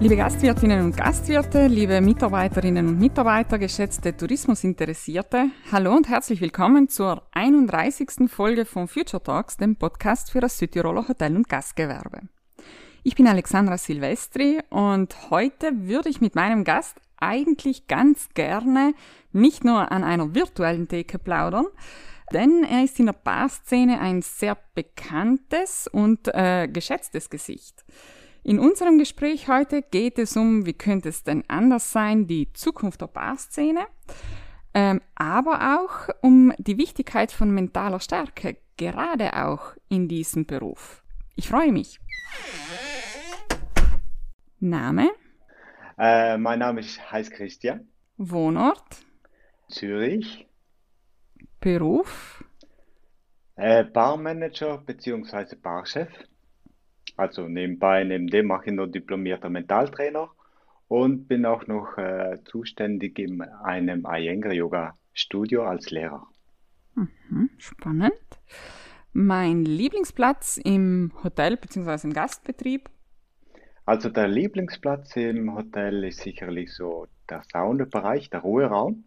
Liebe Gastwirtinnen und Gastwirte, liebe Mitarbeiterinnen und Mitarbeiter, geschätzte Tourismusinteressierte, hallo und herzlich willkommen zur 31. Folge von Future Talks, dem Podcast für das Südtiroler Hotel- und Gastgewerbe. Ich bin Alexandra Silvestri und heute würde ich mit meinem Gast eigentlich ganz gerne nicht nur an einer virtuellen Theke plaudern, denn er ist in der Barszene ein sehr bekanntes und äh, geschätztes Gesicht. In unserem Gespräch heute geht es um, wie könnte es denn anders sein, die Zukunft der Barszene, ähm, aber auch um die Wichtigkeit von mentaler Stärke, gerade auch in diesem Beruf. Ich freue mich. Name? Äh, mein Name ist heißt Christian. Wohnort? Zürich. Beruf? Äh, Barmanager bzw. Barchef. Also nebenbei, neben dem mache ich noch diplomierter Mentaltrainer und bin auch noch äh, zuständig in einem Iyengar Yoga Studio als Lehrer. Mhm, spannend. Mein Lieblingsplatz im Hotel bzw. im Gastbetrieb? Also der Lieblingsplatz im Hotel ist sicherlich so der Saunabereich, der Ruheraum.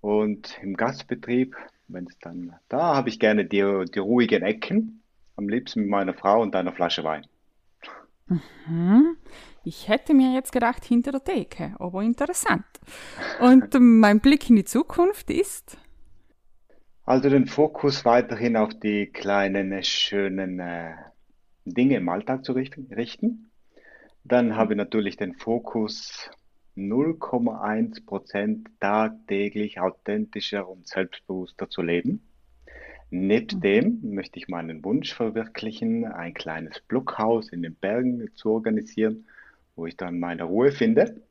Und im Gastbetrieb, wenn es dann, da habe ich gerne die, die ruhigen Ecken am liebsten mit meiner Frau und einer Flasche Wein. Mhm. Ich hätte mir jetzt gedacht, hinter der Theke, aber interessant. Und mein Blick in die Zukunft ist? Also den Fokus weiterhin auf die kleinen, schönen äh, Dinge im Alltag zu richten. Dann habe ich natürlich den Fokus 0,1 Prozent tagtäglich authentischer und selbstbewusster zu leben. Neben dem möchte ich meinen Wunsch verwirklichen, ein kleines Blockhaus in den Bergen zu organisieren, wo ich dann meine Ruhe finde.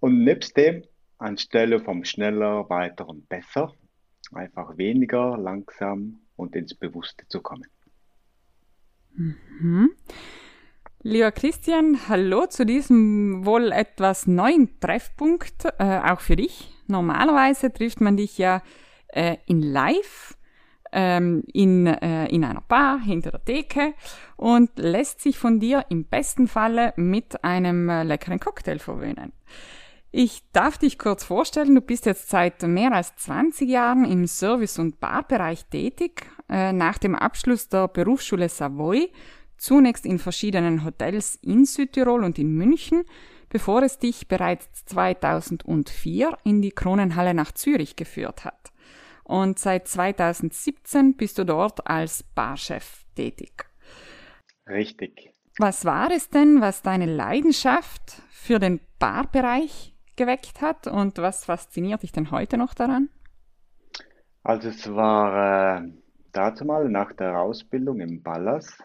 Und nebst dem, anstelle vom schneller, weiter und besser, einfach weniger, langsam und ins Bewusste zu kommen. Mhm. Lieber Christian, hallo zu diesem wohl etwas neuen Treffpunkt, äh, auch für dich. Normalerweise trifft man dich ja äh, in Live ähm, in, äh, in einer Bar hinter der Theke und lässt sich von dir im besten Falle mit einem äh, leckeren Cocktail verwöhnen. Ich darf dich kurz vorstellen, du bist jetzt seit mehr als 20 Jahren im Service- und Barbereich tätig, äh, nach dem Abschluss der Berufsschule Savoy, zunächst in verschiedenen Hotels in Südtirol und in München, bevor es dich bereits 2004 in die Kronenhalle nach Zürich geführt hat und seit 2017 bist du dort als Barchef tätig. Richtig. Was war es denn, was deine Leidenschaft für den Barbereich geweckt hat und was fasziniert dich denn heute noch daran? Also es war äh, dazu mal nach der Ausbildung im Ballas,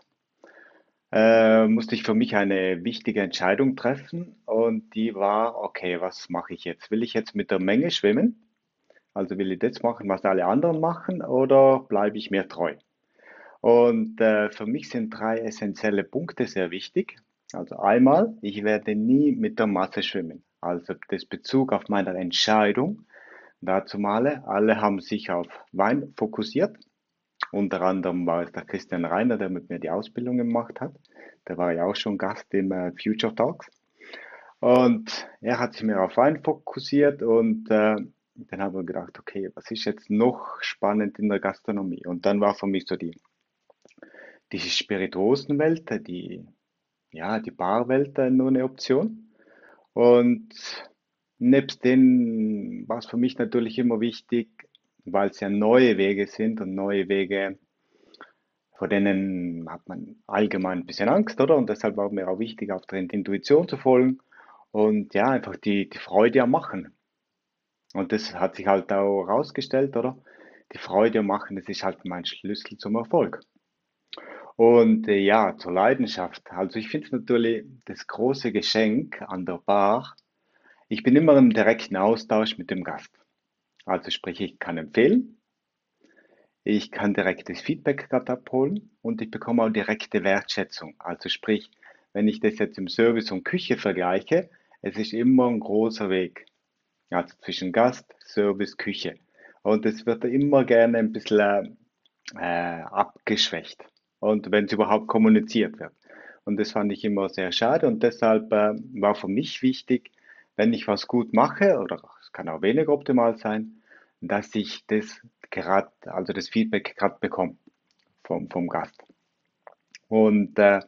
äh, musste ich für mich eine wichtige Entscheidung treffen und die war, okay, was mache ich jetzt? Will ich jetzt mit der Menge schwimmen also will ich das machen, was alle anderen machen, oder bleibe ich mir treu? Und äh, für mich sind drei essentielle Punkte sehr wichtig. Also einmal, ich werde nie mit der Masse schwimmen. Also das Bezug auf meine Entscheidung. Dazu mal, alle haben sich auf Wein fokussiert. Unter anderem war es der Christian Reiner, der mit mir die Ausbildung gemacht hat. Der war ja auch schon Gast im äh, Future Talks. Und er hat sich mehr auf Wein fokussiert und äh, dann haben wir gedacht, okay, was ist jetzt noch spannend in der Gastronomie? Und dann war für mich so die, die Spirituosenwelt, die, ja, die Barwelt nur eine Option. Und nebst denen war es für mich natürlich immer wichtig, weil es ja neue Wege sind und neue Wege, vor denen hat man allgemein ein bisschen Angst, oder? Und deshalb war mir auch wichtig, auf der Intuition zu folgen und ja, einfach die, die Freude am Machen. Und das hat sich halt auch herausgestellt, oder? Die Freude Machen, das ist halt mein Schlüssel zum Erfolg. Und äh, ja, zur Leidenschaft. Also ich finde es natürlich das große Geschenk an der Bar. Ich bin immer im direkten Austausch mit dem Gast. Also sprich, ich kann empfehlen, ich kann direktes Feedback gerade abholen und ich bekomme auch direkte Wertschätzung. Also sprich, wenn ich das jetzt im Service und Küche vergleiche, es ist immer ein großer Weg also zwischen Gast, Service, Küche. Und es wird immer gerne ein bisschen äh, abgeschwächt. Und wenn es überhaupt kommuniziert wird. Und das fand ich immer sehr schade. Und deshalb äh, war für mich wichtig, wenn ich was gut mache, oder es kann auch weniger optimal sein, dass ich das gerade, also das Feedback gerade bekomme vom, vom Gast. Und äh,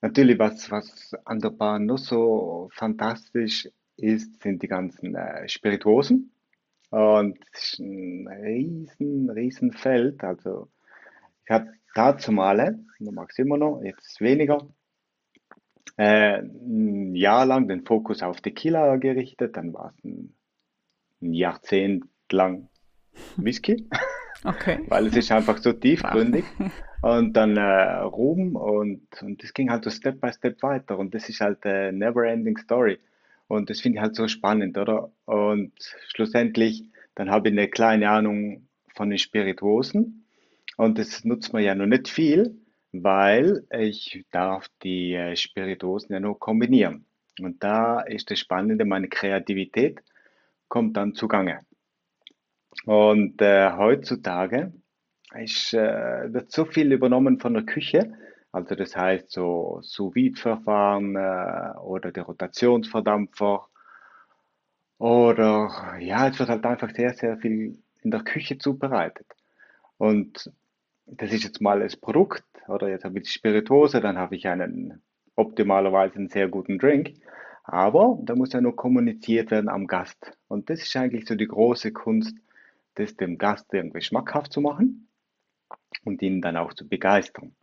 natürlich, was, was an der Bar nur so fantastisch ist, sind die ganzen äh, Spirituosen. Und es ist ein riesen, riesen Feld. Also ich habe dazu mal, ich mag es immer noch, jetzt weniger, äh, ein Jahr lang den Fokus auf Tequila gerichtet, dann war es ein, ein Jahrzehnt lang Whisky. Okay. Weil es ist einfach so tiefgründig. Und dann äh, Ruhm und, und das ging halt so Step by Step weiter. Und das ist halt eine never ending story. Und das finde ich halt so spannend, oder? Und schlussendlich, dann habe ich eine kleine Ahnung von den Spirituosen. Und das nutzt man ja noch nicht viel, weil ich darf die äh, Spirituosen ja nur kombinieren. Und da ist das Spannende, meine Kreativität kommt dann zugange. Und äh, heutzutage ist, äh, wird so viel übernommen von der Küche. Also das heißt so sous verfahren äh, oder der Rotationsverdampfer. Oder ja, es wird halt einfach sehr, sehr viel in der Küche zubereitet. Und das ist jetzt mal das Produkt, oder jetzt habe ich die Spirituose, dann habe ich einen optimalerweise einen sehr guten Drink. Aber da muss ja nur kommuniziert werden am Gast. Und das ist eigentlich so die große Kunst, das dem Gast irgendwie schmackhaft zu machen und ihn dann auch zu begeistern.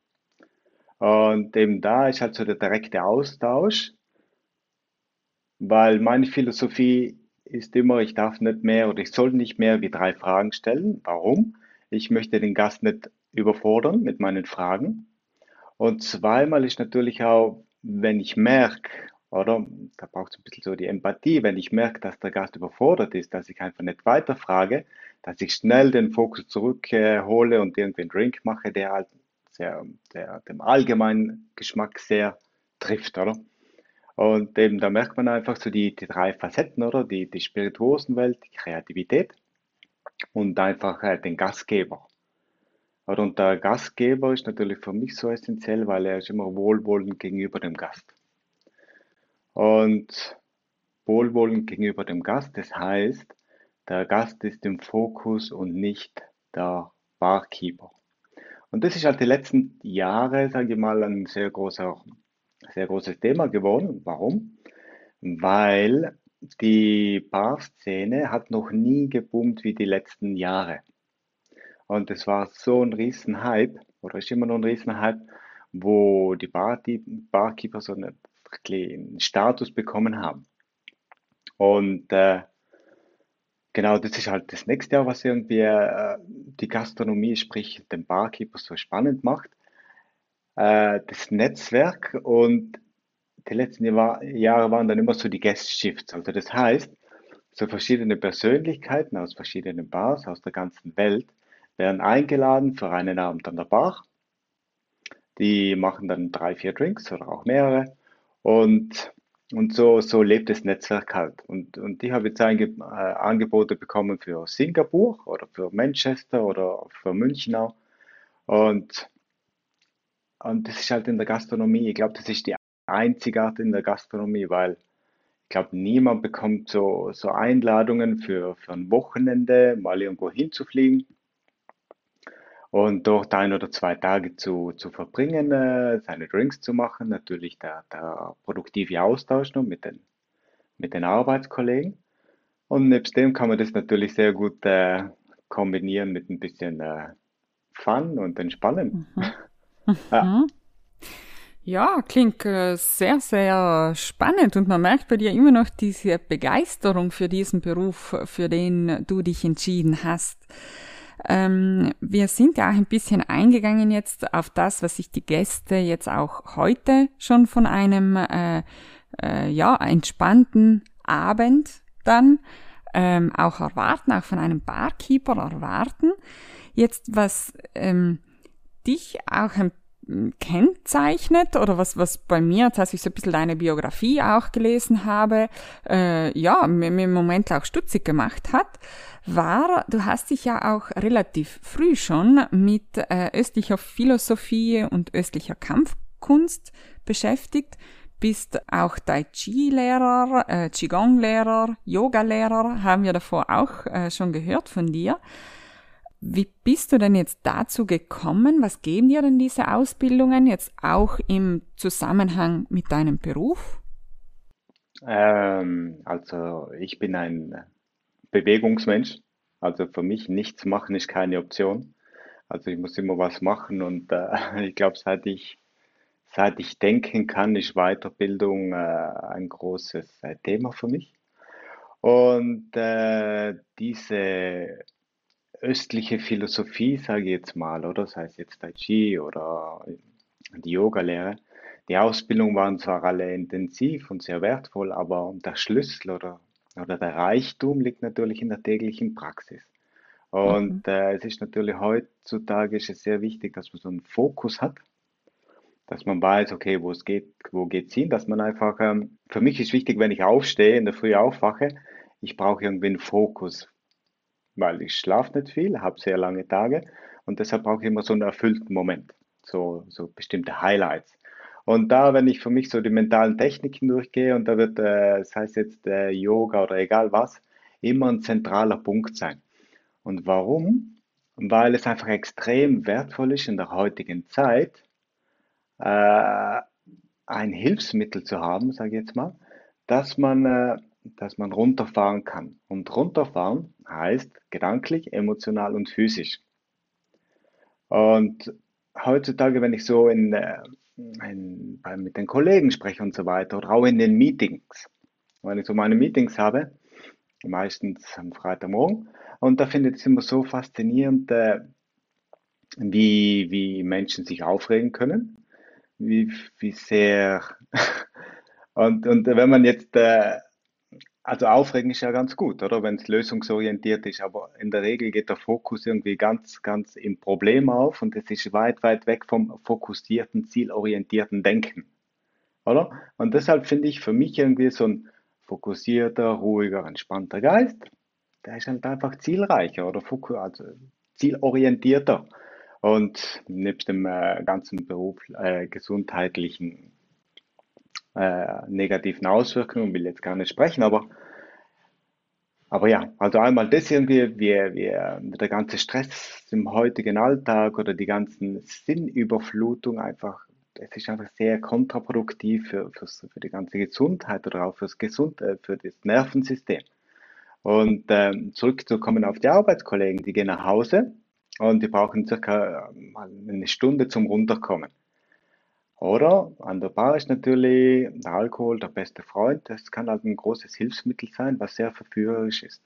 Und eben da ist halt so der direkte Austausch, weil meine Philosophie ist immer, ich darf nicht mehr oder ich soll nicht mehr wie drei Fragen stellen. Warum? Ich möchte den Gast nicht überfordern mit meinen Fragen. Und zweimal ist natürlich auch, wenn ich merke, oder da braucht es ein bisschen so die Empathie, wenn ich merke, dass der Gast überfordert ist, dass ich einfach nicht weiterfrage, dass ich schnell den Fokus zurückhole und irgendwie einen Drink mache, der halt sehr, der, dem allgemeinen Geschmack sehr trifft, oder? Und eben da merkt man einfach so die, die drei Facetten, oder? Die, die Spirituosenwelt, die Kreativität und einfach äh, den Gastgeber. Und der Gastgeber ist natürlich für mich so essentiell, weil er ist immer wohlwollend gegenüber dem Gast. Und wohlwollend gegenüber dem Gast, das heißt, der Gast ist im Fokus und nicht der Barkeeper. Und das ist halt die letzten Jahre, sage ich mal, ein sehr großer, sehr großes Thema geworden. Warum? Weil die Barszene hat noch nie geboomt wie die letzten Jahre. Und es war so ein Riesenhype, oder ist immer noch ein Riesenhype, wo die, Bar, die Barkeeper so einen, einen Status bekommen haben. Und äh, genau, das ist halt das nächste Jahr, was irgendwie äh, die Gastronomie, sprich den Barkeeper so spannend macht. Äh, das Netzwerk und die letzten Jahre waren dann immer so die Guest Shifts. Also das heißt, so verschiedene Persönlichkeiten aus verschiedenen Bars aus der ganzen Welt werden eingeladen für einen Abend an der Bar. Die machen dann drei, vier Drinks oder auch mehrere. Und, und so, so lebt das Netzwerk halt. Und, und ich habe jetzt einge, äh, Angebote bekommen für Singapur oder für Manchester oder für München auch. Und, und das ist halt in der Gastronomie. Ich glaube, das ist die Einzigart in der Gastronomie, weil ich glaube, niemand bekommt so, so Einladungen für, für ein Wochenende, mal irgendwo hinzufliegen und dort ein oder zwei Tage zu, zu verbringen, äh, seine Drinks zu machen, natürlich der, der produktive Austausch noch mit den, mit den Arbeitskollegen. Und nebst dem kann man das natürlich sehr gut äh, kombinieren mit ein bisschen äh, Fun und Entspannen. Mhm. ja. Ja, klingt äh, sehr, sehr spannend und man merkt bei dir immer noch diese Begeisterung für diesen Beruf, für den du dich entschieden hast. Ähm, wir sind ja auch ein bisschen eingegangen jetzt auf das, was sich die Gäste jetzt auch heute schon von einem äh, äh, ja entspannten Abend dann ähm, auch erwarten, auch von einem Barkeeper erwarten. Jetzt was ähm, dich auch ein kennzeichnet oder was, was bei mir, als ich so ein bisschen deine Biografie auch gelesen habe, äh, ja, mir, mir im Moment auch stutzig gemacht hat, war, du hast dich ja auch relativ früh schon mit äh, östlicher Philosophie und östlicher Kampf Kampfkunst beschäftigt, bist auch Tai Chi-Lehrer, äh, Qigong-Lehrer, Yoga-Lehrer, haben wir davor auch äh, schon gehört von dir. Wie bist du denn jetzt dazu gekommen? Was geben dir denn diese Ausbildungen jetzt auch im Zusammenhang mit deinem Beruf? Ähm, also ich bin ein Bewegungsmensch. Also für mich nichts machen ist keine Option. Also ich muss immer was machen und äh, ich glaube, seit ich, seit ich denken kann, ist Weiterbildung äh, ein großes äh, Thema für mich. Und äh, diese östliche Philosophie, sage ich jetzt mal, oder sei es jetzt Tai Chi oder die Yoga-Lehre, die Ausbildung waren zwar alle intensiv und sehr wertvoll, aber der Schlüssel oder, oder der Reichtum liegt natürlich in der täglichen Praxis. Und mhm. äh, es ist natürlich heutzutage ist es sehr wichtig, dass man so einen Fokus hat, dass man weiß, okay, wo es geht, wo geht's hin, dass man einfach, ähm, für mich ist wichtig, wenn ich aufstehe, in der Früh aufwache, ich brauche irgendwie einen Fokus, weil ich schlafe nicht viel, habe sehr lange Tage und deshalb brauche ich immer so einen erfüllten Moment, so, so bestimmte Highlights. Und da, wenn ich für mich so die mentalen Techniken durchgehe und da wird, äh, das heißt jetzt äh, Yoga oder egal was, immer ein zentraler Punkt sein. Und warum? Weil es einfach extrem wertvoll ist in der heutigen Zeit, äh, ein Hilfsmittel zu haben, sage ich jetzt mal, dass man, äh, dass man runterfahren kann. Und runterfahren heißt gedanklich, emotional und physisch. Und heutzutage, wenn ich so in, äh, in, mit den Kollegen spreche und so weiter, oder auch in den Meetings, wenn ich so meine Meetings habe, meistens am Freitagmorgen, und da finde ich es immer so faszinierend, äh, wie, wie Menschen sich aufregen können, wie, wie sehr, und, und wenn man jetzt, äh, also aufregen ist ja ganz gut, oder? Wenn es lösungsorientiert ist, aber in der Regel geht der Fokus irgendwie ganz, ganz im Problem auf und es ist weit, weit weg vom fokussierten, zielorientierten Denken, oder? Und deshalb finde ich für mich irgendwie so ein fokussierter, ruhiger, entspannter Geist der ist halt einfach zielreicher oder also zielorientierter. Und nebst dem äh, ganzen Beruf, äh, gesundheitlichen äh, negativen Auswirkungen, will jetzt gar nicht sprechen, aber, aber ja, also einmal das irgendwie, wie, wie der ganze Stress im heutigen Alltag oder die ganzen Sinnüberflutung einfach, es ist einfach sehr kontraproduktiv für, für, die ganze Gesundheit oder auch fürs Gesund, äh, für das Nervensystem. Und ähm, zurückzukommen auf die Arbeitskollegen, die gehen nach Hause und die brauchen circa äh, eine Stunde zum Runterkommen. Oder an der Bar ist natürlich der Alkohol der beste Freund. Das kann halt ein großes Hilfsmittel sein, was sehr verführerisch ist.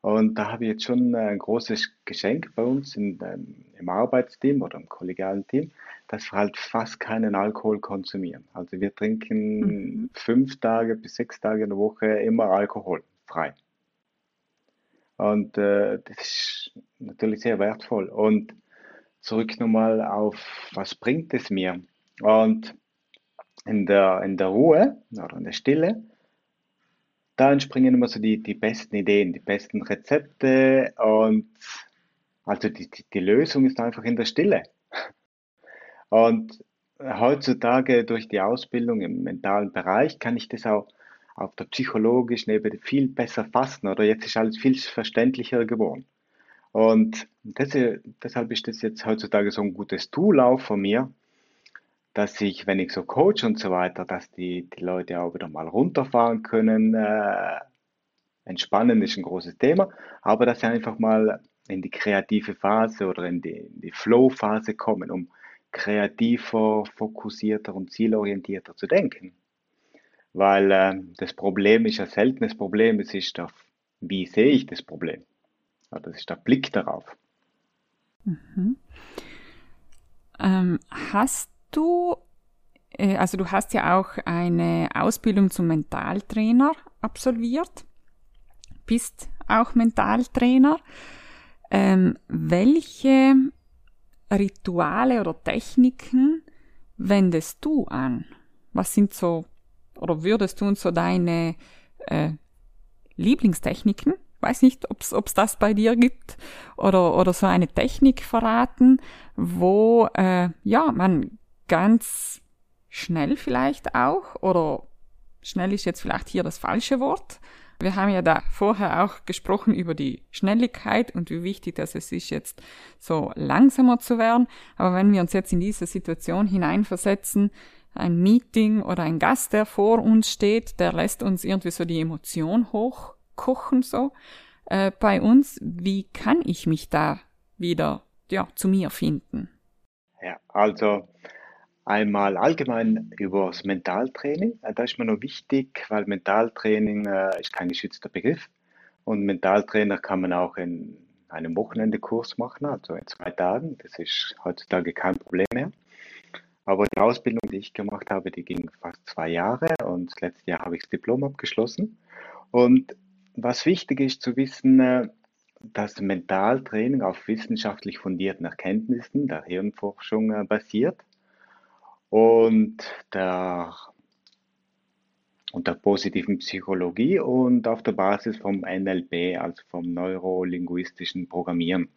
Und da habe ich jetzt schon ein großes Geschenk bei uns in, ähm, im Arbeitsteam oder im kollegialen Team, dass wir halt fast keinen Alkohol konsumieren. Also wir trinken mhm. fünf Tage bis sechs Tage in der Woche immer Alkohol frei. Und äh, das ist natürlich sehr wertvoll. Und zurück nochmal auf, was bringt es mir? Und in der, in der Ruhe oder in der Stille, da entspringen immer so die, die besten Ideen, die besten Rezepte und also die, die, die Lösung ist einfach in der Stille. Und heutzutage durch die Ausbildung im mentalen Bereich kann ich das auch auf der psychologischen Ebene viel besser fassen oder jetzt ist alles viel verständlicher geworden. Und das, deshalb ist das jetzt heutzutage so ein gutes Tool auch von mir, dass ich, wenn ich so coach und so weiter, dass die, die Leute auch wieder mal runterfahren können. Äh, entspannen ist ein großes Thema, aber dass sie einfach mal in die kreative Phase oder in die, die Flow-Phase kommen, um kreativer, fokussierter und zielorientierter zu denken. Weil äh, das Problem ist ja selten das Problem, es ist doch, wie sehe ich das Problem? Ja, das ist der Blick darauf. Mhm. Ähm, hast du, äh, also du hast ja auch eine Ausbildung zum Mentaltrainer absolviert, bist auch Mentaltrainer. Ähm, welche Rituale oder Techniken wendest du an? Was sind so oder würdest du uns so deine äh, Lieblingstechniken, weiß nicht, ob es das bei dir gibt, oder, oder so eine Technik verraten, wo äh, ja man ganz schnell vielleicht auch oder schnell ist jetzt vielleicht hier das falsche Wort. Wir haben ja da vorher auch gesprochen über die Schnelligkeit und wie wichtig das es ist, jetzt so langsamer zu werden. Aber wenn wir uns jetzt in diese Situation hineinversetzen, ein Meeting oder ein Gast, der vor uns steht, der lässt uns irgendwie so die Emotion hochkochen, so äh, bei uns. Wie kann ich mich da wieder ja, zu mir finden? Ja, also Einmal allgemein über das Mentaltraining. Äh, da ist mir noch wichtig, weil Mentaltraining äh, ist kein geschützter Begriff. Und Mentaltrainer kann man auch in einem Wochenendekurs machen, also in zwei Tagen. Das ist heutzutage kein Problem mehr. Aber die Ausbildung, die ich gemacht habe, die ging fast zwei Jahre und das letzte Jahr habe ich das Diplom abgeschlossen. Und was wichtig ist zu wissen, äh, dass Mentaltraining auf wissenschaftlich fundierten Erkenntnissen der Hirnforschung äh, basiert und der, und der positiven Psychologie und auf der Basis vom NLP, also vom neurolinguistischen Programmieren.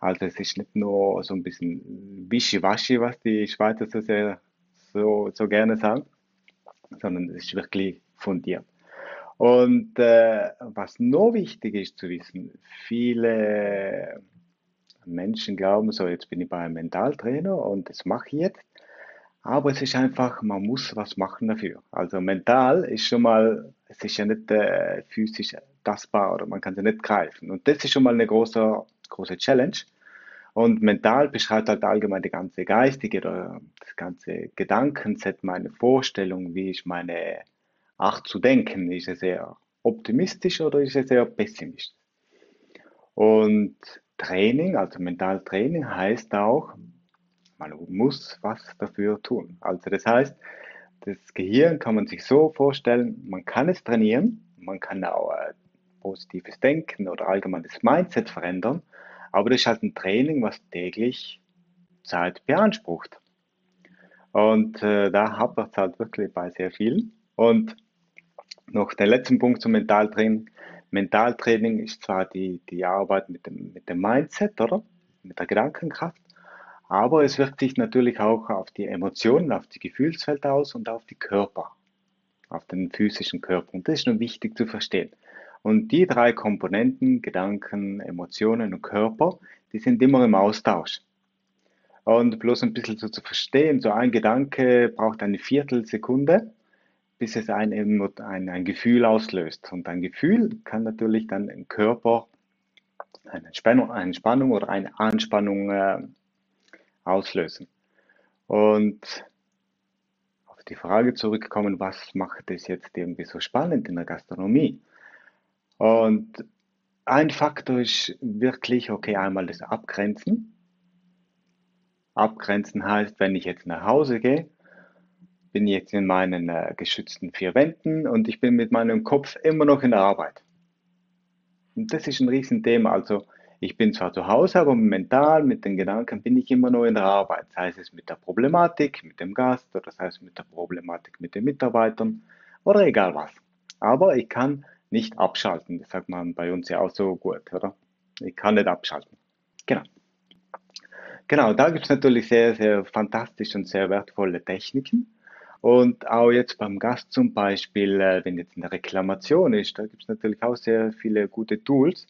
Also es ist nicht nur so ein bisschen wischiwaschi, was die Schweizer so, sehr, so, so gerne sagen, sondern es ist wirklich fundiert. Und äh, was noch wichtig ist zu wissen, viele Menschen glauben so, jetzt bin ich bei einem Mentaltrainer und das mache ich jetzt. Aber es ist einfach, man muss was machen dafür. Also mental ist schon mal, es ist ja nicht äh, physisch tastbar oder man kann sie nicht greifen. Und das ist schon mal eine große, große Challenge. Und mental beschreibt halt allgemein die ganze geistige oder das ganze Gedankenset, meine Vorstellung, wie ich meine Art zu denken. Ist es sehr optimistisch oder ist es sehr pessimistisch? Und Training, also Mentaltraining heißt auch, man muss was dafür tun. Also das heißt, das Gehirn kann man sich so vorstellen, man kann es trainieren, man kann auch äh, positives Denken oder allgemeines Mindset verändern, aber das ist halt ein Training, was täglich Zeit beansprucht. Und äh, da hapert es halt wirklich bei sehr vielen. Und noch der letzte Punkt zum Mentaltraining. Mentaltraining ist zwar die, die Arbeit mit dem, mit dem Mindset, oder? Mit der Gedankenkraft, aber es wirkt sich natürlich auch auf die Emotionen, auf die Gefühlswelt aus und auf die Körper, auf den physischen Körper. Und das ist nur wichtig zu verstehen. Und die drei Komponenten, Gedanken, Emotionen und Körper, die sind immer im Austausch. Und bloß ein bisschen so zu verstehen, so ein Gedanke braucht eine Viertelsekunde, bis es ein, ein, ein Gefühl auslöst. Und ein Gefühl kann natürlich dann im Körper eine Spannung, eine Spannung oder eine Anspannung äh, auslösen. Und auf die Frage zurückkommen, was macht es jetzt irgendwie so spannend in der Gastronomie? Und ein Faktor ist wirklich, okay, einmal das Abgrenzen. Abgrenzen heißt, wenn ich jetzt nach Hause gehe, bin ich jetzt in meinen äh, geschützten vier Wänden und ich bin mit meinem Kopf immer noch in der Arbeit. Und das ist ein Riesenthema. Also ich bin zwar zu Hause, aber mental mit den Gedanken bin ich immer nur in der Arbeit. Sei es mit der Problematik, mit dem Gast oder sei es mit der Problematik mit den Mitarbeitern oder egal was. Aber ich kann nicht abschalten. Das sagt man bei uns ja auch so gut, oder? Ich kann nicht abschalten. Genau. Genau, da gibt es natürlich sehr, sehr fantastische und sehr wertvolle Techniken. Und auch jetzt beim Gast zum Beispiel, äh, wenn jetzt eine Reklamation ist, da gibt es natürlich auch sehr viele gute Tools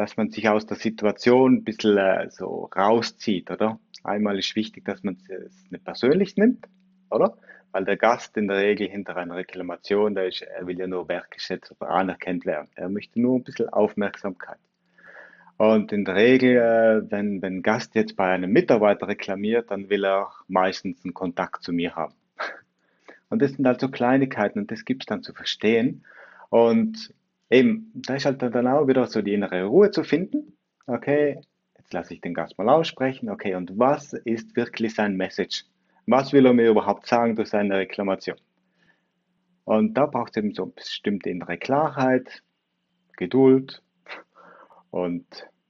dass man sich aus der Situation ein bisschen äh, so rauszieht, oder? Einmal ist wichtig, dass man es nicht persönlich nimmt, oder? Weil der Gast in der Regel hinter einer Reklamation, der ist, er will ja nur wertgeschätzt oder anerkannt werden. Er möchte nur ein bisschen Aufmerksamkeit. Und in der Regel, äh, wenn, ein Gast jetzt bei einem Mitarbeiter reklamiert, dann will er meistens einen Kontakt zu mir haben. Und das sind halt so Kleinigkeiten und das gibt es dann zu verstehen. Und eben, da ist halt dann auch wieder so die innere Ruhe zu finden. Okay, jetzt lasse ich den Gast mal aussprechen. Okay, und was ist wirklich sein Message? Was will er mir überhaupt sagen durch seine Reklamation? Und da braucht es eben so bestimmte innere Klarheit, Geduld und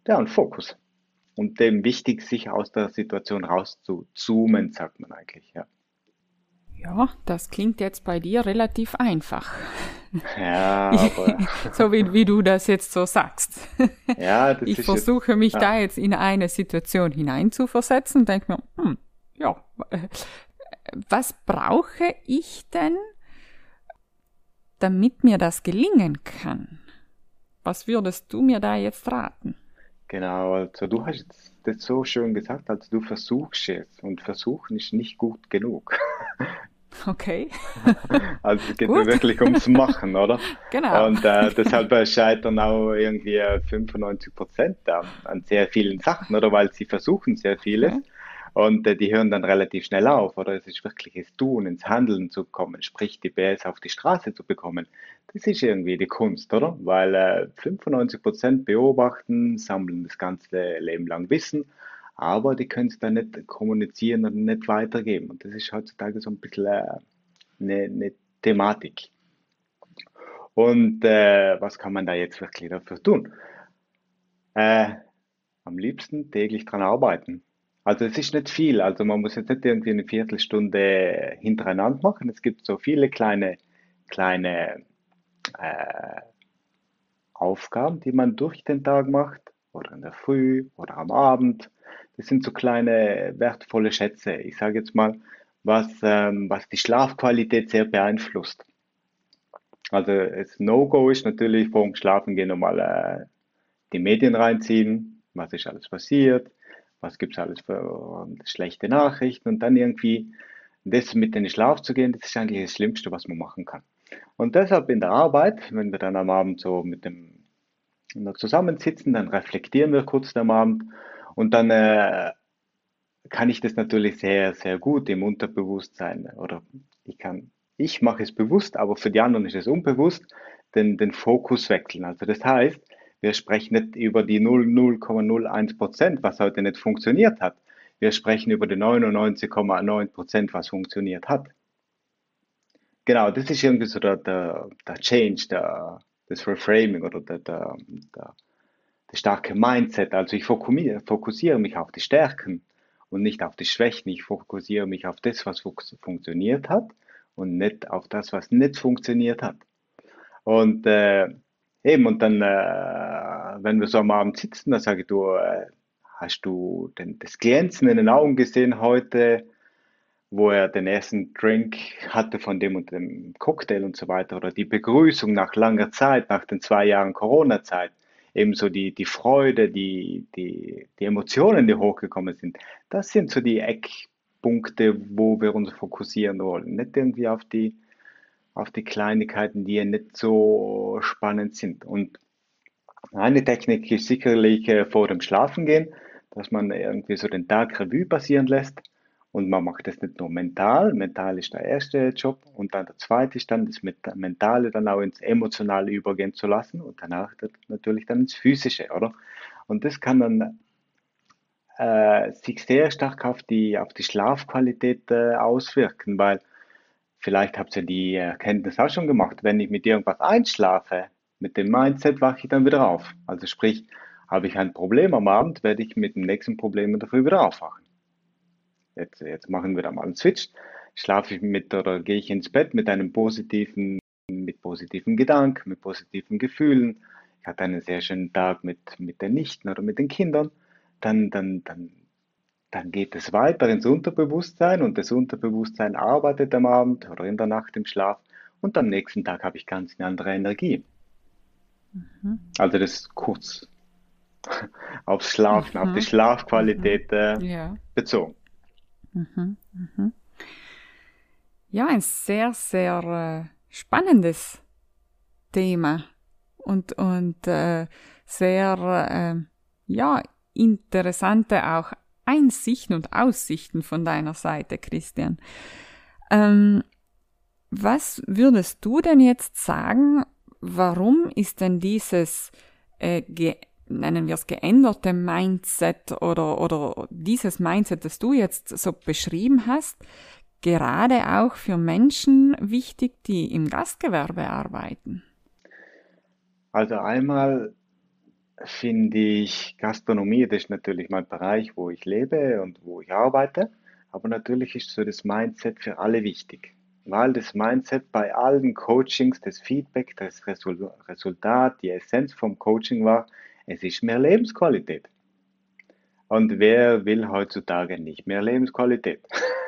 ja, und Fokus. Und dem wichtig, sich aus der Situation rauszuzoomen, sagt man eigentlich, ja. Ja, das klingt jetzt bei dir relativ einfach. Ja, aber. so wie, wie du das jetzt so sagst. Ja, das ich ist versuche mich ja. da jetzt in eine Situation hineinzuversetzen, denke mir, hm, ja, was brauche ich denn, damit mir das gelingen kann? Was würdest du mir da jetzt raten? Genau, also du hast das so schön gesagt, also du versuchst es und versuchen ist nicht gut genug. Okay. Also es geht ja wirklich ums Machen, oder? Genau. Und äh, deshalb scheitern auch irgendwie 95 Prozent an, an, sehr vielen Sachen, oder? Weil sie versuchen sehr vieles okay. und äh, die hören dann relativ schnell auf, oder? Es ist wirklich das Tun, ins Handeln zu kommen, sprich die BS auf die Straße zu bekommen. Das ist irgendwie die Kunst, oder? Weil äh, 95 Prozent beobachten, sammeln das ganze Leben lang Wissen aber die können es dann nicht kommunizieren und nicht weitergeben. Und das ist heutzutage so ein bisschen äh, eine, eine Thematik. Und äh, was kann man da jetzt wirklich dafür tun? Äh, am liebsten täglich dran arbeiten. Also es ist nicht viel, also man muss jetzt nicht irgendwie eine Viertelstunde hintereinander machen. Es gibt so viele kleine, kleine äh, Aufgaben, die man durch den Tag macht, oder in der Früh oder am Abend das sind so kleine wertvolle Schätze. Ich sage jetzt mal, was, ähm, was die Schlafqualität sehr beeinflusst. Also das No-Go ist natürlich vor dem Schlafengehen nochmal äh, die Medien reinziehen, was ist alles passiert, was gibt es alles für äh, schlechte Nachrichten und dann irgendwie das mit in den Schlaf zu gehen, das ist eigentlich das Schlimmste, was man machen kann. Und deshalb in der Arbeit, wenn wir dann am Abend so mit dem zusammensitzen, dann reflektieren wir kurz am Abend und dann äh, kann ich das natürlich sehr, sehr gut im Unterbewusstsein oder ich kann, ich mache es bewusst, aber für die anderen ist es unbewusst, den, den Fokus wechseln. Also das heißt, wir sprechen nicht über die 0,01 Prozent, was heute nicht funktioniert hat. Wir sprechen über die 99,9 Prozent, was funktioniert hat. Genau, das ist irgendwie so der, der, der Change, der, das Reframing oder der, der, der das starke Mindset. Also ich fokussiere mich auf die Stärken und nicht auf die Schwächen. Ich fokussiere mich auf das, was funktioniert hat und nicht auf das, was nicht funktioniert hat. Und äh, eben, und dann, äh, wenn wir so am Abend sitzen, dann sage ich, du, äh, hast du denn das Glänzen in den Augen gesehen heute, wo er den ersten Drink hatte von dem und dem Cocktail und so weiter, oder die Begrüßung nach langer Zeit, nach den zwei Jahren Corona-Zeit ebenso die, die Freude, die, die, die Emotionen, die hochgekommen sind, das sind so die Eckpunkte, wo wir uns fokussieren wollen. Nicht irgendwie auf die, auf die Kleinigkeiten, die ja nicht so spannend sind. Und eine Technik ist sicherlich äh, vor dem Schlafengehen, dass man irgendwie so den Tag Revue passieren lässt und man macht das nicht nur mental, mental ist der erste Job und dann der zweite ist dann das Mentale dann auch ins Emotionale übergehen zu lassen und danach natürlich dann ins Physische, oder? Und das kann dann äh, sich sehr stark auf die, auf die Schlafqualität äh, auswirken, weil vielleicht habt ihr die Erkenntnis auch schon gemacht, wenn ich mit irgendwas einschlafe, mit dem Mindset wache ich dann wieder auf. Also sprich, habe ich ein Problem am Abend, werde ich mit dem nächsten Problem in der Früh wieder aufwachen. Jetzt, jetzt machen wir da mal einen Switch. Schlafe ich mit oder gehe ich ins Bett mit einem positiven, mit positiven Gedanken, mit positiven Gefühlen. Ich hatte einen sehr schönen Tag mit, mit den Nichten oder mit den Kindern. Dann, dann, dann, dann geht es weiter ins Unterbewusstsein und das Unterbewusstsein arbeitet am Abend oder in der Nacht im Schlaf und am nächsten Tag habe ich ganz eine andere Energie. Mhm. Also das ist kurz aufs Schlafen, mhm. auf die Schlafqualität äh, ja. bezogen. Mhm, mhm. Ja, ein sehr, sehr äh, spannendes Thema und, und äh, sehr, äh, ja, interessante auch Einsichten und Aussichten von deiner Seite, Christian. Ähm, was würdest du denn jetzt sagen, warum ist denn dieses äh, nennen wir es geänderte Mindset oder, oder dieses Mindset, das du jetzt so beschrieben hast, gerade auch für Menschen wichtig, die im Gastgewerbe arbeiten? Also einmal finde ich Gastronomie, das ist natürlich mein Bereich, wo ich lebe und wo ich arbeite, aber natürlich ist so das Mindset für alle wichtig, weil das Mindset bei allen Coachings, das Feedback, das Resultat, die Essenz vom Coaching war, es ist mehr Lebensqualität. Und wer will heutzutage nicht mehr Lebensqualität?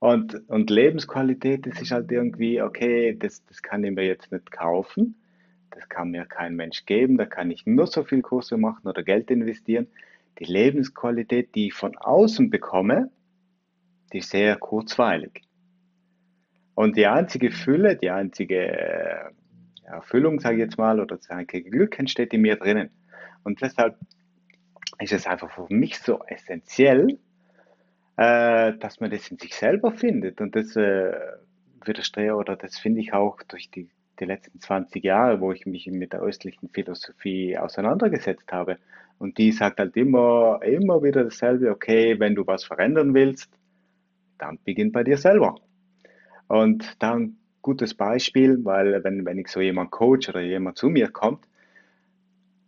Und, und Lebensqualität, das ist halt irgendwie, okay, das, das kann ich mir jetzt nicht kaufen. Das kann mir kein Mensch geben. Da kann ich nur so viel Kurse machen oder Geld investieren. Die Lebensqualität, die ich von außen bekomme, die ist sehr kurzweilig. Und die einzige Fülle, die einzige äh, Erfüllung, sage ich jetzt mal, oder das einzige Glück entsteht in mir drinnen. Und deshalb ist es einfach für mich so essentiell, äh, dass man das in sich selber findet. Und das äh, widerstrehe oder das finde ich auch durch die, die letzten 20 Jahre, wo ich mich mit der östlichen Philosophie auseinandergesetzt habe. Und die sagt halt immer, immer wieder dasselbe, okay, wenn du was verändern willst, dann beginn bei dir selber. Und da ein gutes Beispiel, weil wenn, wenn ich so jemand coach oder jemand zu mir kommt,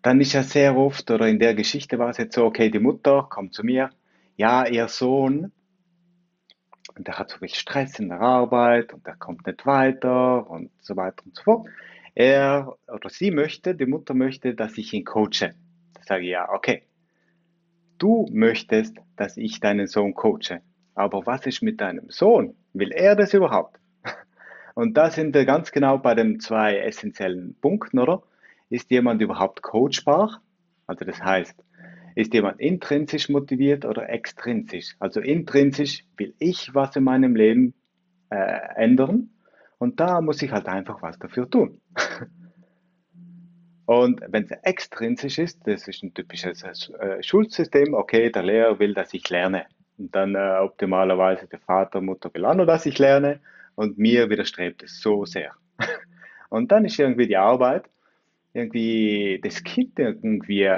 dann ist ja sehr oft, oder in der Geschichte war es jetzt so, okay, die Mutter kommt zu mir, ja, ihr Sohn, und der hat so viel Stress in der Arbeit und der kommt nicht weiter und so weiter und so fort. Er oder sie möchte, die Mutter möchte, dass ich ihn coache. Da sage ich ja, okay. Du möchtest, dass ich deinen Sohn coache. Aber was ist mit deinem Sohn? Will er das überhaupt? Und da sind wir ganz genau bei den zwei essentiellen Punkten, oder? Ist jemand überhaupt coachbar? Also das heißt, ist jemand intrinsisch motiviert oder extrinsisch? Also intrinsisch will ich was in meinem Leben äh, ändern und da muss ich halt einfach was dafür tun. Und wenn es extrinsisch ist, das ist ein typisches äh, Schulsystem, okay, der Lehrer will, dass ich lerne. Und dann äh, optimalerweise der Vater, Mutter will auch noch, dass ich lerne und mir widerstrebt es so sehr. Und dann ist irgendwie die Arbeit, irgendwie das Kind irgendwie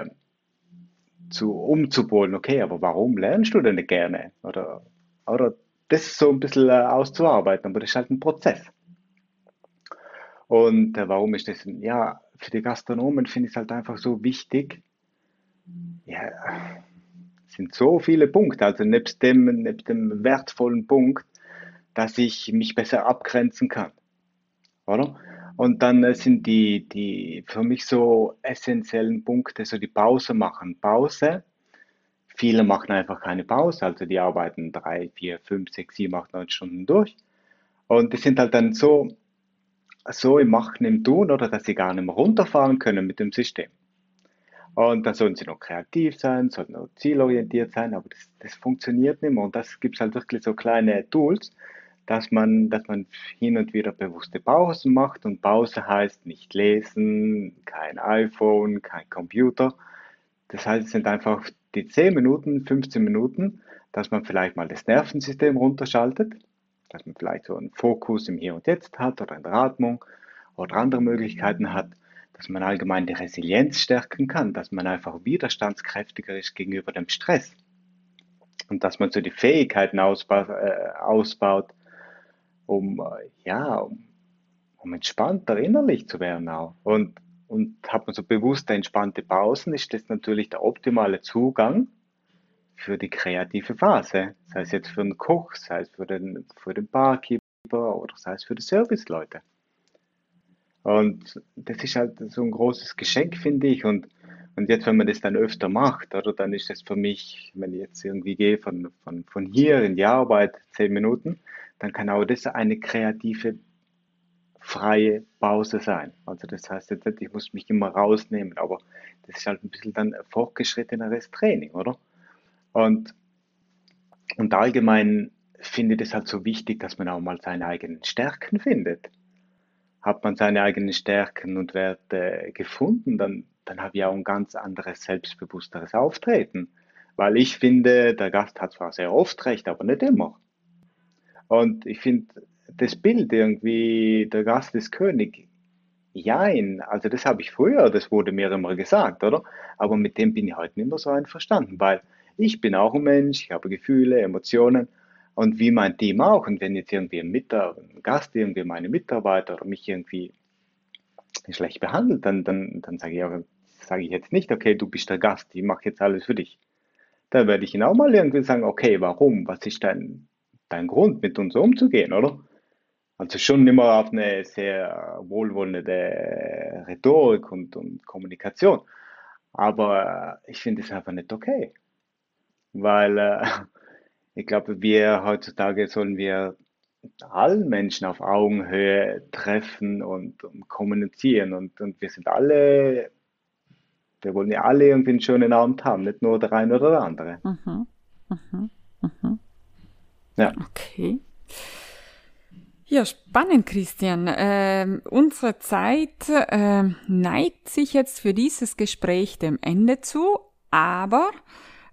zu umzupolen, okay, aber warum lernst du denn nicht gerne? Oder, oder das so ein bisschen äh, auszuarbeiten, aber das ist halt ein Prozess. Und äh, warum ist das? Ja, für die Gastronomen finde ich es halt einfach so wichtig. Ja, es sind so viele Punkte, also nebst dem, nebst dem wertvollen Punkt, dass ich mich besser abgrenzen kann. Oder? Und dann äh, sind die, die für mich so essentiellen Punkte, so die Pause machen. Pause. Viele machen einfach keine Pause, also die arbeiten drei, vier, fünf, sechs, sieben, acht, neun Stunden durch. Und die sind halt dann so, so im Machen, im Tun, oder dass sie gar nicht mehr runterfahren können mit dem System. Und dann sollen sie noch kreativ sein, sollten noch zielorientiert sein, aber das, das funktioniert nicht mehr. Und das gibt es halt wirklich so kleine Tools, dass man, dass man hin und wieder bewusste Pausen macht. Und Pause heißt nicht lesen, kein iPhone, kein Computer. Das heißt, es sind einfach die 10 Minuten, 15 Minuten, dass man vielleicht mal das Nervensystem runterschaltet, dass man vielleicht so einen Fokus im Hier und Jetzt hat oder in der Atmung oder andere Möglichkeiten hat, dass man allgemein die Resilienz stärken kann, dass man einfach widerstandskräftiger ist gegenüber dem Stress und dass man so die Fähigkeiten ausbaut, äh, ausbaut um, äh, ja, um, um entspannter innerlich zu werden auch. Und, und hat man so bewusste, entspannte Pausen, ist das natürlich der optimale Zugang für die kreative Phase. Sei es jetzt für den Koch, sei es für den, für den Barkeeper oder sei es für die Serviceleute. Und das ist halt so ein großes Geschenk, finde ich. Und, und jetzt, wenn man das dann öfter macht, oder dann ist das für mich, wenn ich jetzt irgendwie gehe von, von, von hier in die Arbeit, zehn Minuten, dann kann auch das eine kreative, freie Pause sein. Also das heißt jetzt ich muss mich immer rausnehmen, aber das ist halt ein bisschen dann fortgeschritteneres Training, oder? Und, und allgemein finde ich es halt so wichtig, dass man auch mal seine eigenen Stärken findet. Hat man seine eigenen Stärken und Werte gefunden, dann, dann habe ich auch ein ganz anderes, selbstbewussteres Auftreten. Weil ich finde, der Gast hat zwar sehr oft recht, aber nicht immer. Und ich finde das Bild irgendwie, der Gast ist König, jein, also das habe ich früher, das wurde mir immer gesagt, oder? Aber mit dem bin ich heute nicht mehr so einverstanden, weil ich bin auch ein Mensch, ich habe Gefühle, Emotionen und wie mein Team auch. Und wenn jetzt irgendwie ein, Mitar ein Gast, irgendwie meine Mitarbeiter oder mich irgendwie schlecht behandelt, dann, dann, dann sage ich, auch, ich jetzt nicht, okay, du bist der Gast, ich mache jetzt alles für dich. Dann werde ich ihn auch mal irgendwie sagen, okay, warum? Was ist dein, dein Grund, mit uns umzugehen, oder? Also schon immer auf eine sehr wohlwollende Rhetorik und, und Kommunikation. Aber ich finde es einfach nicht okay. Weil äh, ich glaube, wir heutzutage sollen wir allen Menschen auf Augenhöhe treffen und, und kommunizieren. Und, und wir sind alle, wir wollen ja alle irgendwie einen schönen Abend haben, nicht nur der eine oder der andere. Mhm. Mhm. Mhm. Ja. Okay. Ja, spannend, Christian. Ähm, unsere Zeit äh, neigt sich jetzt für dieses Gespräch dem Ende zu, aber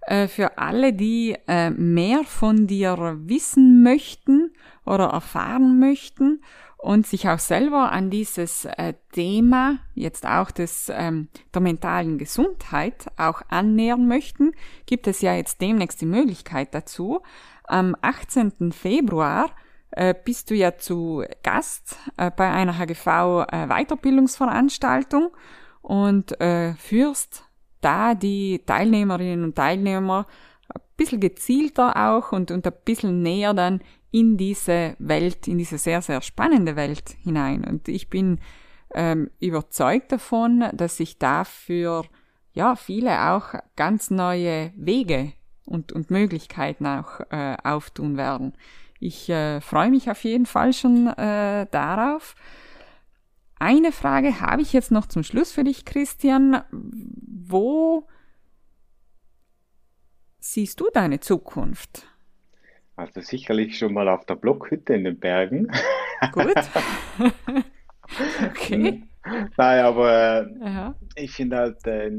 äh, für alle, die äh, mehr von dir wissen möchten oder erfahren möchten und sich auch selber an dieses äh, Thema, jetzt auch des, ähm, der mentalen Gesundheit, auch annähern möchten, gibt es ja jetzt demnächst die Möglichkeit dazu. Am 18. Februar äh, bist du ja zu Gast äh, bei einer HGV äh, Weiterbildungsveranstaltung und führst da die Teilnehmerinnen und Teilnehmer ein bisschen gezielter auch und, und ein bisschen näher dann in diese Welt, in diese sehr, sehr spannende Welt hinein. Und ich bin ähm, überzeugt davon, dass sich dafür ja viele auch ganz neue Wege und, und Möglichkeiten auch äh, auftun werden. Ich äh, freue mich auf jeden Fall schon äh, darauf. Eine Frage habe ich jetzt noch zum Schluss für dich, Christian. Wo siehst du deine Zukunft? Also sicherlich schon mal auf der Blockhütte in den Bergen. Gut. okay. Nein, aber äh, ich finde halt äh,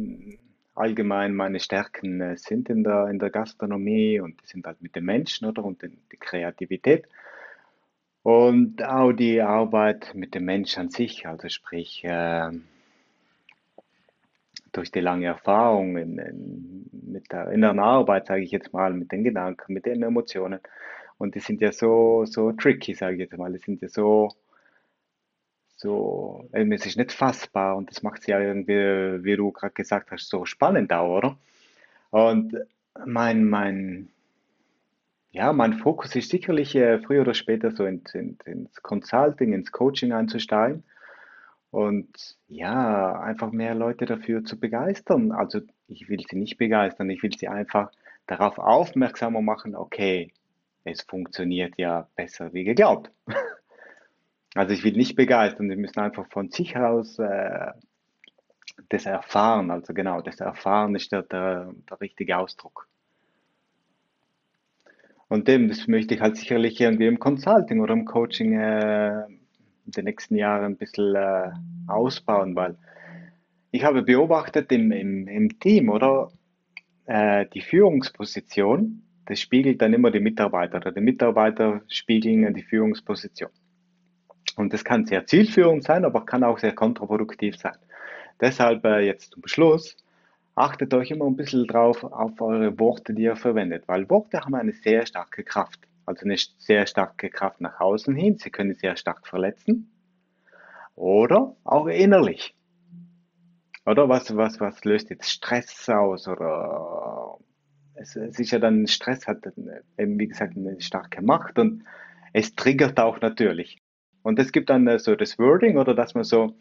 allgemein meine Stärken äh, sind in der, in der Gastronomie und die sind halt mit den Menschen oder und die, Kreativität. Und auch die Arbeit mit dem Mensch an sich, also sprich äh, durch die lange Erfahrung in, in, mit der inneren Arbeit, sage ich jetzt mal, mit den Gedanken, mit den Emotionen. Und die sind ja so, so tricky, sage ich jetzt mal. Die sind ja so, so, es ist nicht fassbar und das macht es ja irgendwie, wie du gerade gesagt hast, so spannend auch, oder? Und mein, mein, ja, mein Fokus ist sicherlich äh, früher oder später so ins, ins, ins Consulting, ins Coaching einzusteigen und ja, einfach mehr Leute dafür zu begeistern. Also ich will sie nicht begeistern, ich will sie einfach darauf aufmerksamer machen, okay, es funktioniert ja besser wie geglaubt. Also ich will nicht begeistern, sie müssen einfach von sich aus äh, das erfahren. Also genau, das Erfahren ist der, der, der richtige Ausdruck. Und dem, das möchte ich halt sicherlich irgendwie im Consulting oder im Coaching äh, in den nächsten Jahren ein bisschen äh, ausbauen, weil ich habe beobachtet im, im, im Team, oder? Äh, die Führungsposition, das spiegelt dann immer die Mitarbeiter oder die Mitarbeiter spiegeln die Führungsposition. Und das kann sehr zielführend sein, aber kann auch sehr kontraproduktiv sein. Deshalb äh, jetzt zum Schluss, achtet euch immer ein bisschen drauf auf eure Worte, die ihr verwendet, weil Worte haben eine sehr starke Kraft. Also eine sehr starke Kraft nach außen hin. Sie können sehr stark verletzen. Oder auch innerlich. Oder was, was, was löst jetzt Stress aus? Oder es, ist ja dann, Stress hat eben, wie gesagt, eine starke Macht und es triggert auch natürlich. Und es gibt dann äh, so das Wording oder dass man so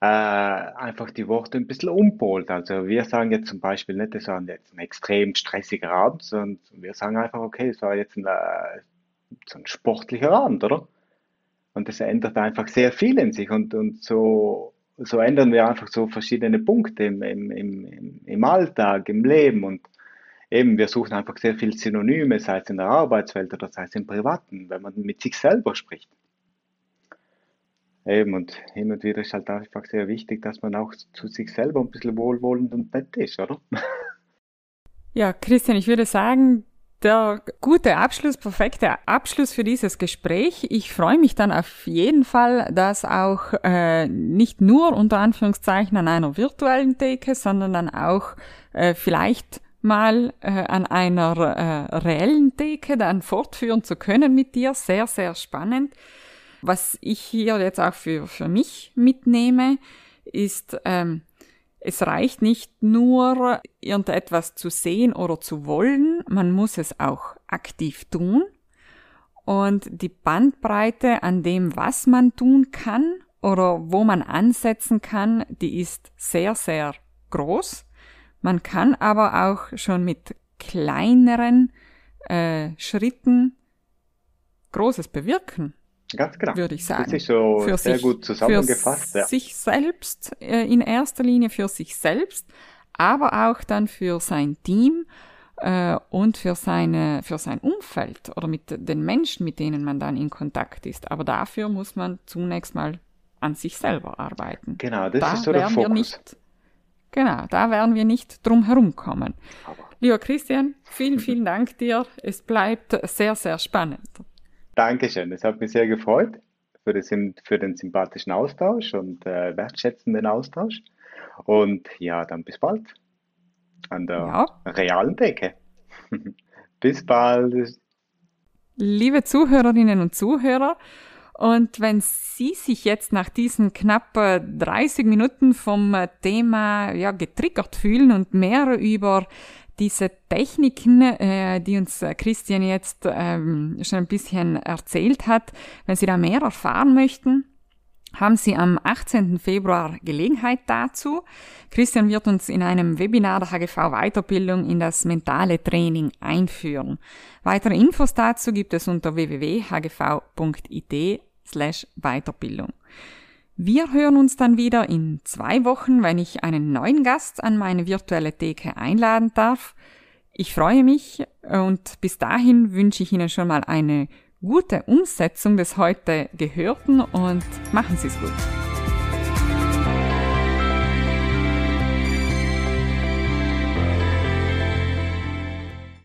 äh, einfach die Worte ein bisschen umpolt. Also wir sagen jetzt zum Beispiel nicht, das war jetzt ein extrem stressiger Abend, sondern wir sagen einfach, okay, es war jetzt ein, äh, so ein sportlicher Abend, oder? Und das ändert einfach sehr viel in sich und, und so, so ändern wir einfach so verschiedene Punkte im, im, im, im Alltag, im Leben und eben, wir suchen einfach sehr viel Synonyme, sei es in der Arbeitswelt oder sei es im Privaten, wenn man mit sich selber spricht. Eben, und hin und wieder ist halt einfach sehr wichtig, dass man auch zu sich selber ein bisschen wohlwollend und nett ist, oder? Ja, Christian, ich würde sagen, der gute Abschluss, perfekte Abschluss für dieses Gespräch. Ich freue mich dann auf jeden Fall, dass auch äh, nicht nur unter Anführungszeichen an einer virtuellen Theke, sondern dann auch äh, vielleicht mal äh, an einer äh, reellen Theke dann fortführen zu können mit dir. Sehr, sehr spannend. Was ich hier jetzt auch für, für mich mitnehme, ist, ähm, es reicht nicht nur, irgendetwas zu sehen oder zu wollen, man muss es auch aktiv tun. Und die Bandbreite an dem, was man tun kann oder wo man ansetzen kann, die ist sehr, sehr groß. Man kann aber auch schon mit kleineren äh, Schritten Großes bewirken. Ganz genau. Würde ich sagen. Das ist so für sehr sich, gut zusammengefasst. Für Ja. sich selbst, äh, in erster Linie für sich selbst, aber auch dann für sein Team äh, und für, seine, für sein Umfeld oder mit den Menschen, mit denen man dann in Kontakt ist. Aber dafür muss man zunächst mal an sich selber arbeiten. Genau, das da ist so der werden wir Fokus. nicht, genau, da werden wir nicht drum herum kommen. Aber Lieber Christian, vielen, vielen Dank dir. Es bleibt sehr, sehr spannend. Dankeschön, es hat mich sehr gefreut für, das, für den sympathischen Austausch und äh, wertschätzenden Austausch. Und ja, dann bis bald an der Ja. realen Decke. bis bald. Liebe Zuhörerinnen und Zuhörer, und wenn Sie sich jetzt nach diesen knapp äh, 30 Minuten vom äh, Thema ja, getriggert fühlen und mehr über diese Techniken, äh, die uns äh, Christian jetzt ähm, schon ein bisschen erzählt hat, wenn Sie da mehr erfahren möchten, haben Sie am 18. Februar Gelegenheit dazu. Christian wird uns in einem Webinar der HGV Weiterbildung in das mentale Training einführen. Weitere Infos dazu gibt es unter www.hgv.it slash Weiterbildung. Wir hören uns dann wieder in zwei Wochen, wenn ich einen neuen Gast an meine virtuelle Theke einladen darf. Ich freue mich und bis dahin wünsche ich Ihnen schon mal eine gute Umsetzung des heute Gehörten und machen Sie es gut.